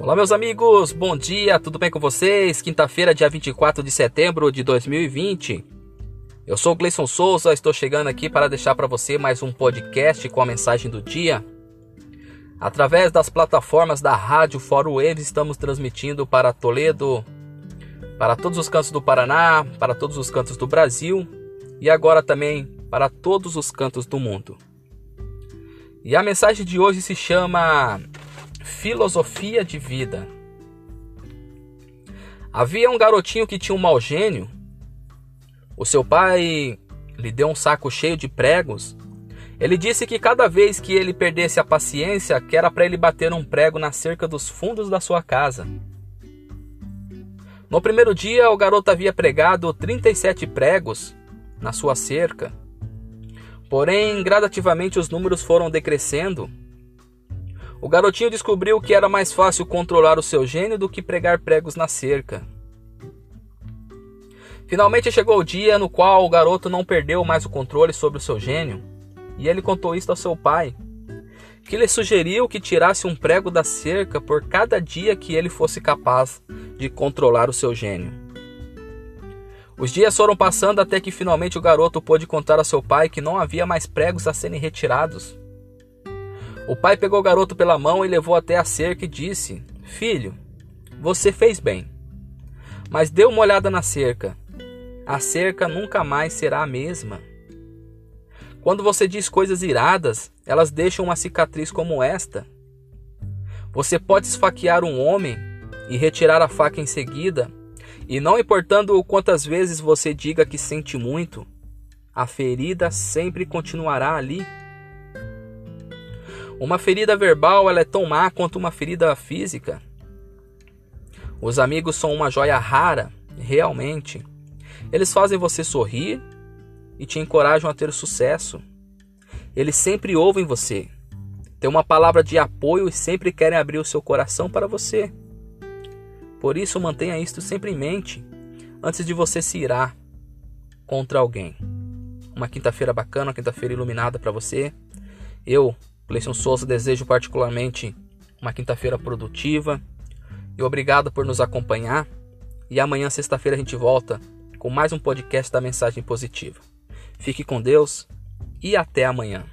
Olá, meus amigos, bom dia, tudo bem com vocês? Quinta-feira, dia 24 de setembro de 2020. Eu sou o Gleison Souza, estou chegando aqui para deixar para você mais um podcast com a mensagem do dia. Através das plataformas da Rádio Fórum Waves, estamos transmitindo para Toledo, para todos os cantos do Paraná, para todos os cantos do Brasil e agora também para todos os cantos do mundo. E a mensagem de hoje se chama Filosofia de vida. Havia um garotinho que tinha um mau gênio. O seu pai lhe deu um saco cheio de pregos. Ele disse que cada vez que ele perdesse a paciência, que era para ele bater um prego na cerca dos fundos da sua casa. No primeiro dia, o garoto havia pregado 37 pregos na sua cerca. Porém, gradativamente os números foram decrescendo o garotinho descobriu que era mais fácil controlar o seu gênio do que pregar pregos na cerca. Finalmente chegou o dia no qual o garoto não perdeu mais o controle sobre o seu gênio, e ele contou isto ao seu pai, que lhe sugeriu que tirasse um prego da cerca por cada dia que ele fosse capaz de controlar o seu gênio. Os dias foram passando até que finalmente o garoto pôde contar a seu pai que não havia mais pregos a serem retirados. O pai pegou o garoto pela mão e levou até a cerca e disse: Filho, você fez bem. Mas dê uma olhada na cerca. A cerca nunca mais será a mesma. Quando você diz coisas iradas, elas deixam uma cicatriz como esta. Você pode esfaquear um homem e retirar a faca em seguida, e não importando quantas vezes você diga que sente muito, a ferida sempre continuará ali. Uma ferida verbal ela é tão má quanto uma ferida física. Os amigos são uma joia rara, realmente. Eles fazem você sorrir e te encorajam a ter sucesso. Eles sempre ouvem você, têm uma palavra de apoio e sempre querem abrir o seu coração para você. Por isso, mantenha isto sempre em mente antes de você se irar contra alguém. Uma quinta-feira bacana, uma quinta-feira iluminada para você. Eu Gleison Souza, desejo particularmente uma quinta-feira produtiva e obrigado por nos acompanhar. E amanhã, sexta-feira, a gente volta com mais um podcast da Mensagem Positiva. Fique com Deus e até amanhã.